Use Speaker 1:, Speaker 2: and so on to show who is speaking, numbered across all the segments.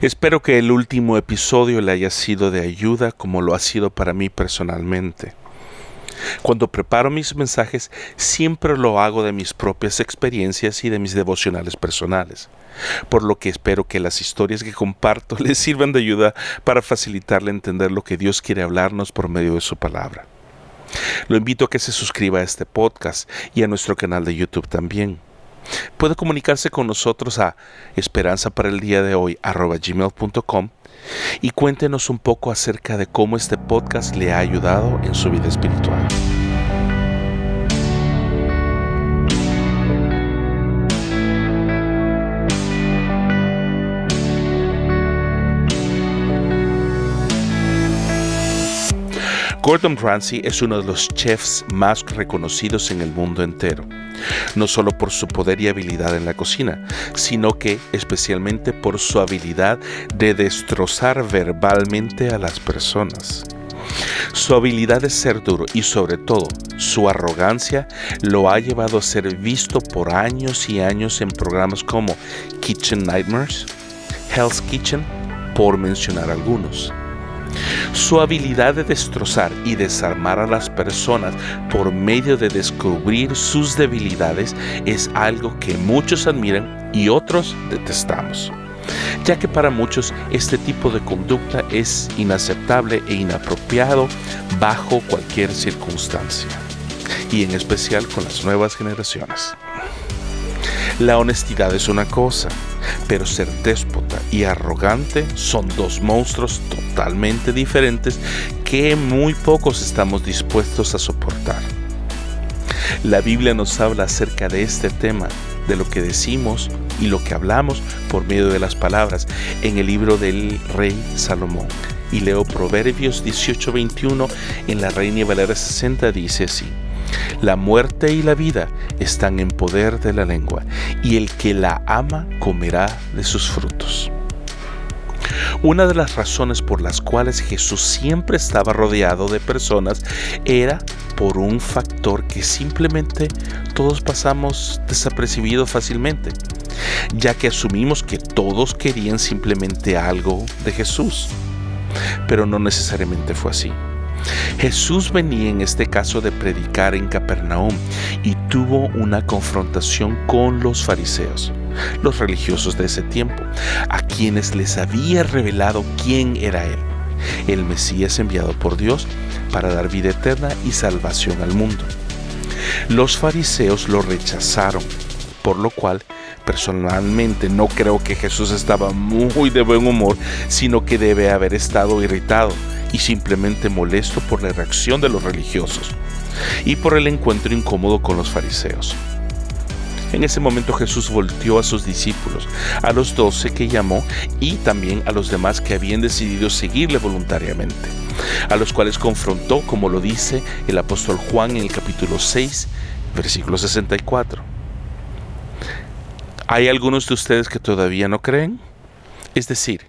Speaker 1: Espero que el último episodio le haya sido de ayuda como lo ha sido para mí personalmente. Cuando preparo mis mensajes siempre lo hago de mis propias experiencias y de mis devocionales personales, por lo que espero que las historias que comparto les sirvan de ayuda para facilitarle entender lo que Dios quiere hablarnos por medio de su palabra. Lo invito a que se suscriba a este podcast y a nuestro canal de YouTube también. Puede comunicarse con nosotros a esperanza para el día de hoy gmail.com y cuéntenos un poco acerca de cómo este podcast le ha ayudado en su vida espiritual. Gordon Ramsay es uno de los chefs más reconocidos en el mundo entero, no solo por su poder y habilidad en la cocina, sino que especialmente por su habilidad de destrozar verbalmente a las personas. Su habilidad de ser duro y sobre todo su arrogancia lo ha llevado a ser visto por años y años en programas como Kitchen Nightmares, Hell's Kitchen, por mencionar algunos. Su habilidad de destrozar y desarmar a las personas por medio de descubrir sus debilidades es algo que muchos admiran y otros detestamos, ya que para muchos este tipo de conducta es inaceptable e inapropiado bajo cualquier circunstancia, y en especial con las nuevas generaciones. La honestidad es una cosa, pero ser déspota y arrogante son dos monstruos totalmente diferentes que muy pocos estamos dispuestos a soportar. La Biblia nos habla acerca de este tema, de lo que decimos y lo que hablamos por medio de las palabras en el libro del rey Salomón. Y leo Proverbios 18:21 en la Reina Valera 60 dice así. La muerte y la vida están en poder de la lengua, y el que la ama comerá de sus frutos. Una de las razones por las cuales Jesús siempre estaba rodeado de personas era por un factor que simplemente todos pasamos desapercibido fácilmente, ya que asumimos que todos querían simplemente algo de Jesús. Pero no necesariamente fue así. Jesús venía en este caso de predicar en Capernaum y tuvo una confrontación con los fariseos, los religiosos de ese tiempo, a quienes les había revelado quién era Él, el Mesías enviado por Dios para dar vida eterna y salvación al mundo. Los fariseos lo rechazaron, por lo cual personalmente no creo que Jesús estaba muy de buen humor, sino que debe haber estado irritado y simplemente molesto por la reacción de los religiosos y por el encuentro incómodo con los fariseos. En ese momento Jesús volteó a sus discípulos, a los doce que llamó y también a los demás que habían decidido seguirle voluntariamente, a los cuales confrontó como lo dice el apóstol Juan en el capítulo 6, versículo 64. ¿Hay algunos de ustedes que todavía no creen? Es decir,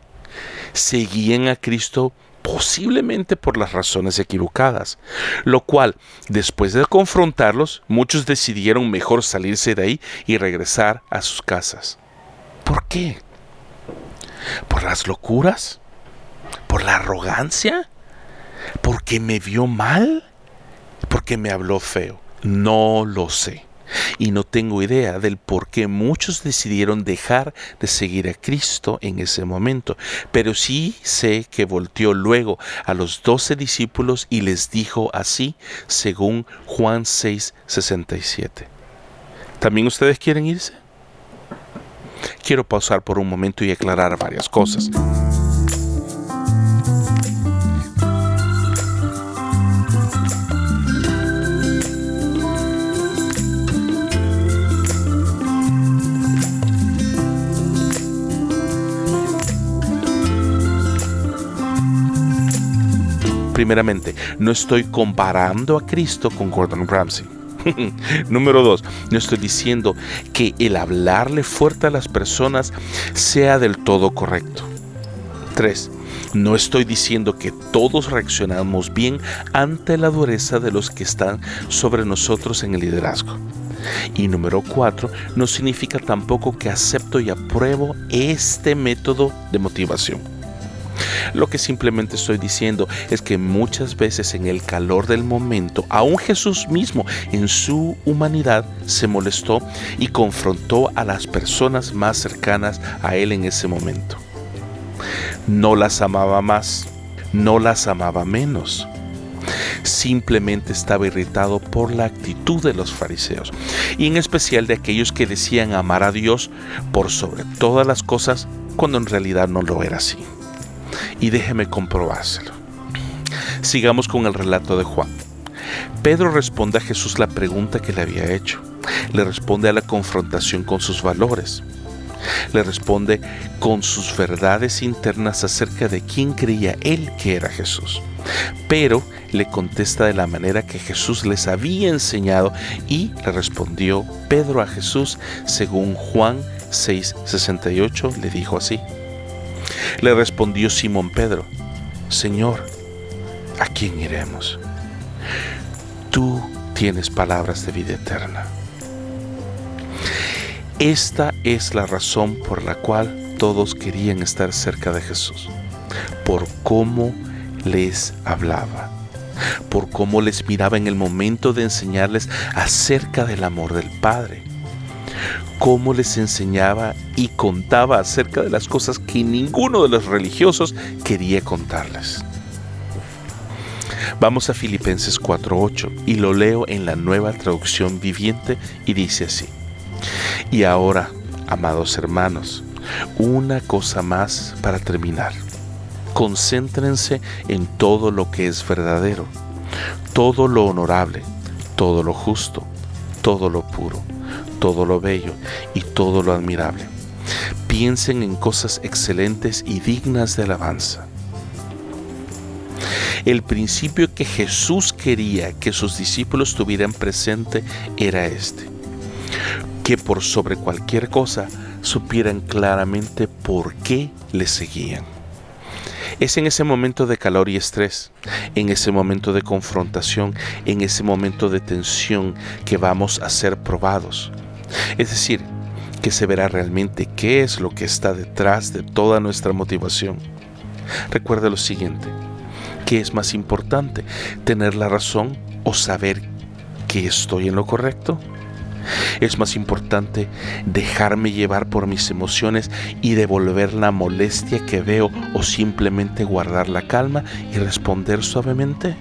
Speaker 1: seguían a Cristo posiblemente por las razones equivocadas, lo cual, después de confrontarlos, muchos decidieron mejor salirse de ahí y regresar a sus casas. ¿Por qué? ¿Por las locuras? ¿Por la arrogancia? ¿Porque me vio mal? ¿Porque me habló feo? No lo sé y no tengo idea del por qué muchos decidieron dejar de seguir a Cristo en ese momento, pero sí sé que volteó luego a los doce discípulos y les dijo así, según Juan 6, 67. ¿También ustedes quieren irse? Quiero pausar por un momento y aclarar varias cosas. Primeramente, no estoy comparando a Cristo con Gordon Ramsay. Número dos, no estoy diciendo que el hablarle fuerte a las personas sea del todo correcto. Tres, no estoy diciendo que todos reaccionamos bien ante la dureza de los que están sobre nosotros en el liderazgo. Y número cuatro, no significa tampoco que acepto y apruebo este método de motivación. Lo que simplemente estoy diciendo es que muchas veces en el calor del momento, aún Jesús mismo en su humanidad se molestó y confrontó a las personas más cercanas a él en ese momento. No las amaba más, no las amaba menos simplemente estaba irritado por la actitud de los fariseos, y en especial de aquellos que decían amar a Dios por sobre todas las cosas, cuando en realidad no lo era así. Y déjeme comprobárselo. Sigamos con el relato de Juan. Pedro responde a Jesús la pregunta que le había hecho. Le responde a la confrontación con sus valores. Le responde con sus verdades internas acerca de quién creía él que era Jesús. Pero le contesta de la manera que Jesús les había enseñado y le respondió Pedro a Jesús según Juan 6:68 le dijo así. Le respondió Simón Pedro, Señor, ¿a quién iremos? Tú tienes palabras de vida eterna. Esta es la razón por la cual todos querían estar cerca de Jesús, por cómo les hablaba, por cómo les miraba en el momento de enseñarles acerca del amor del Padre, cómo les enseñaba y contaba acerca de las cosas que ninguno de los religiosos quería contarles. Vamos a Filipenses 4.8 y lo leo en la nueva traducción viviente y dice así. Y ahora, amados hermanos, una cosa más para terminar. Concéntrense en todo lo que es verdadero, todo lo honorable, todo lo justo, todo lo puro todo lo bello y todo lo admirable. Piensen en cosas excelentes y dignas de alabanza. El principio que Jesús quería que sus discípulos tuvieran presente era este, que por sobre cualquier cosa supieran claramente por qué le seguían. Es en ese momento de calor y estrés, en ese momento de confrontación, en ese momento de tensión que vamos a ser probados. Es decir, que se verá realmente qué es lo que está detrás de toda nuestra motivación. Recuerde lo siguiente, ¿qué es más importante? ¿Tener la razón o saber que estoy en lo correcto? Es más importante dejarme llevar por mis emociones y devolver la molestia que veo o simplemente guardar la calma y responder suavemente.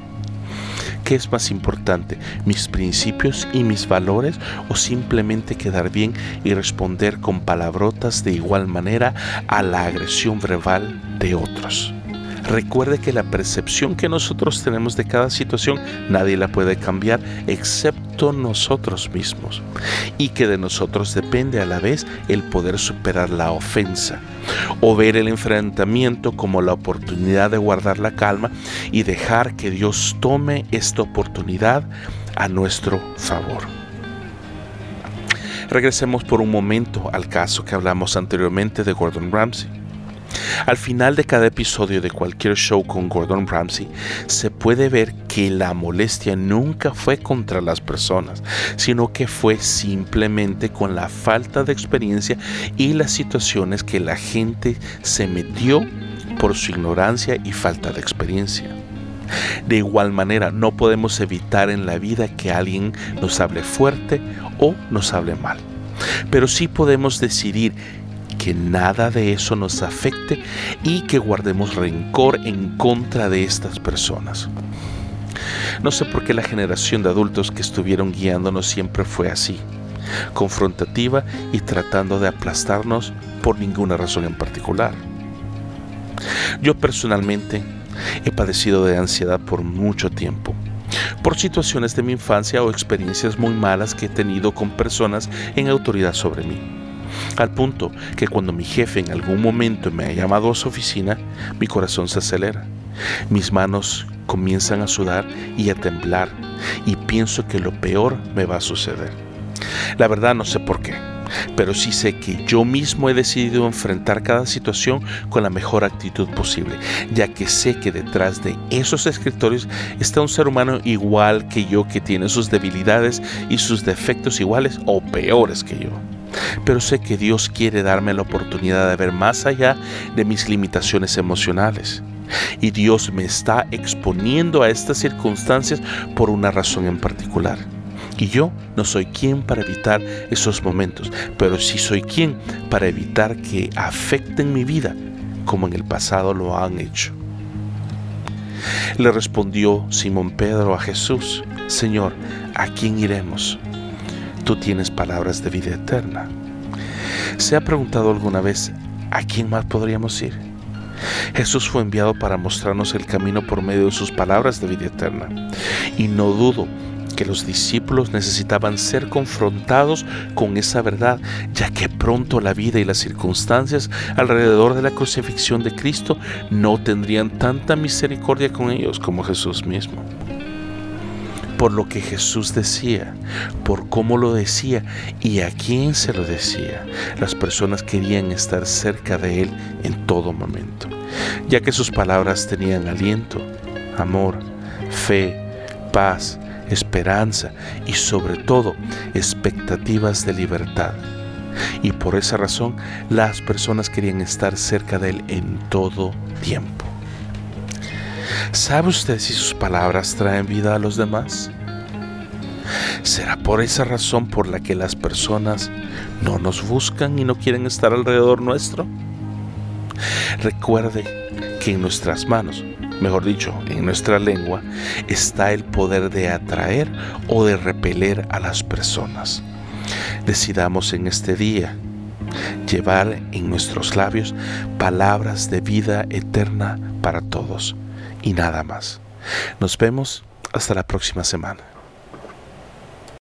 Speaker 1: ¿Qué es más importante? ¿Mis principios y mis valores o simplemente quedar bien y responder con palabrotas de igual manera a la agresión verbal de otros? Recuerde que la percepción que nosotros tenemos de cada situación nadie la puede cambiar excepto nosotros mismos y que de nosotros depende a la vez el poder superar la ofensa o ver el enfrentamiento como la oportunidad de guardar la calma y dejar que Dios tome esta oportunidad a nuestro favor. Regresemos por un momento al caso que hablamos anteriormente de Gordon Ramsay. Al final de cada episodio de cualquier show con Gordon Ramsay, se puede ver que la molestia nunca fue contra las personas, sino que fue simplemente con la falta de experiencia y las situaciones que la gente se metió por su ignorancia y falta de experiencia. De igual manera, no podemos evitar en la vida que alguien nos hable fuerte o nos hable mal. Pero sí podemos decidir que nada de eso nos afecte y que guardemos rencor en contra de estas personas. No sé por qué la generación de adultos que estuvieron guiándonos siempre fue así, confrontativa y tratando de aplastarnos por ninguna razón en particular. Yo personalmente he padecido de ansiedad por mucho tiempo, por situaciones de mi infancia o experiencias muy malas que he tenido con personas en autoridad sobre mí. Al punto que cuando mi jefe en algún momento me ha llamado a su oficina, mi corazón se acelera. Mis manos comienzan a sudar y a temblar y pienso que lo peor me va a suceder. La verdad no sé por qué. pero sí sé que yo mismo he decidido enfrentar cada situación con la mejor actitud posible, ya que sé que detrás de esos escritorios está un ser humano igual que yo que tiene sus debilidades y sus defectos iguales o peores que yo. Pero sé que Dios quiere darme la oportunidad de ver más allá de mis limitaciones emocionales. Y Dios me está exponiendo a estas circunstancias por una razón en particular. Y yo no soy quien para evitar esos momentos, pero sí soy quien para evitar que afecten mi vida como en el pasado lo han hecho. Le respondió Simón Pedro a Jesús, Señor, ¿a quién iremos? Tú tienes palabras de vida eterna. ¿Se ha preguntado alguna vez a quién más podríamos ir? Jesús fue enviado para mostrarnos el camino por medio de sus palabras de vida eterna. Y no dudo que los discípulos necesitaban ser confrontados con esa verdad, ya que pronto la vida y las circunstancias alrededor de la crucifixión de Cristo no tendrían tanta misericordia con ellos como Jesús mismo. Por lo que Jesús decía, por cómo lo decía y a quién se lo decía, las personas querían estar cerca de Él en todo momento, ya que sus palabras tenían aliento, amor, fe, paz, esperanza y sobre todo expectativas de libertad. Y por esa razón las personas querían estar cerca de Él en todo tiempo. ¿Sabe usted si sus palabras traen vida a los demás? ¿Será por esa razón por la que las personas no nos buscan y no quieren estar alrededor nuestro? Recuerde que en nuestras manos mejor dicho, en nuestra lengua, está el poder de atraer o de repeler a las personas. Decidamos en este día llevar en nuestros labios palabras de vida eterna para todos y nada más. Nos vemos hasta la próxima semana.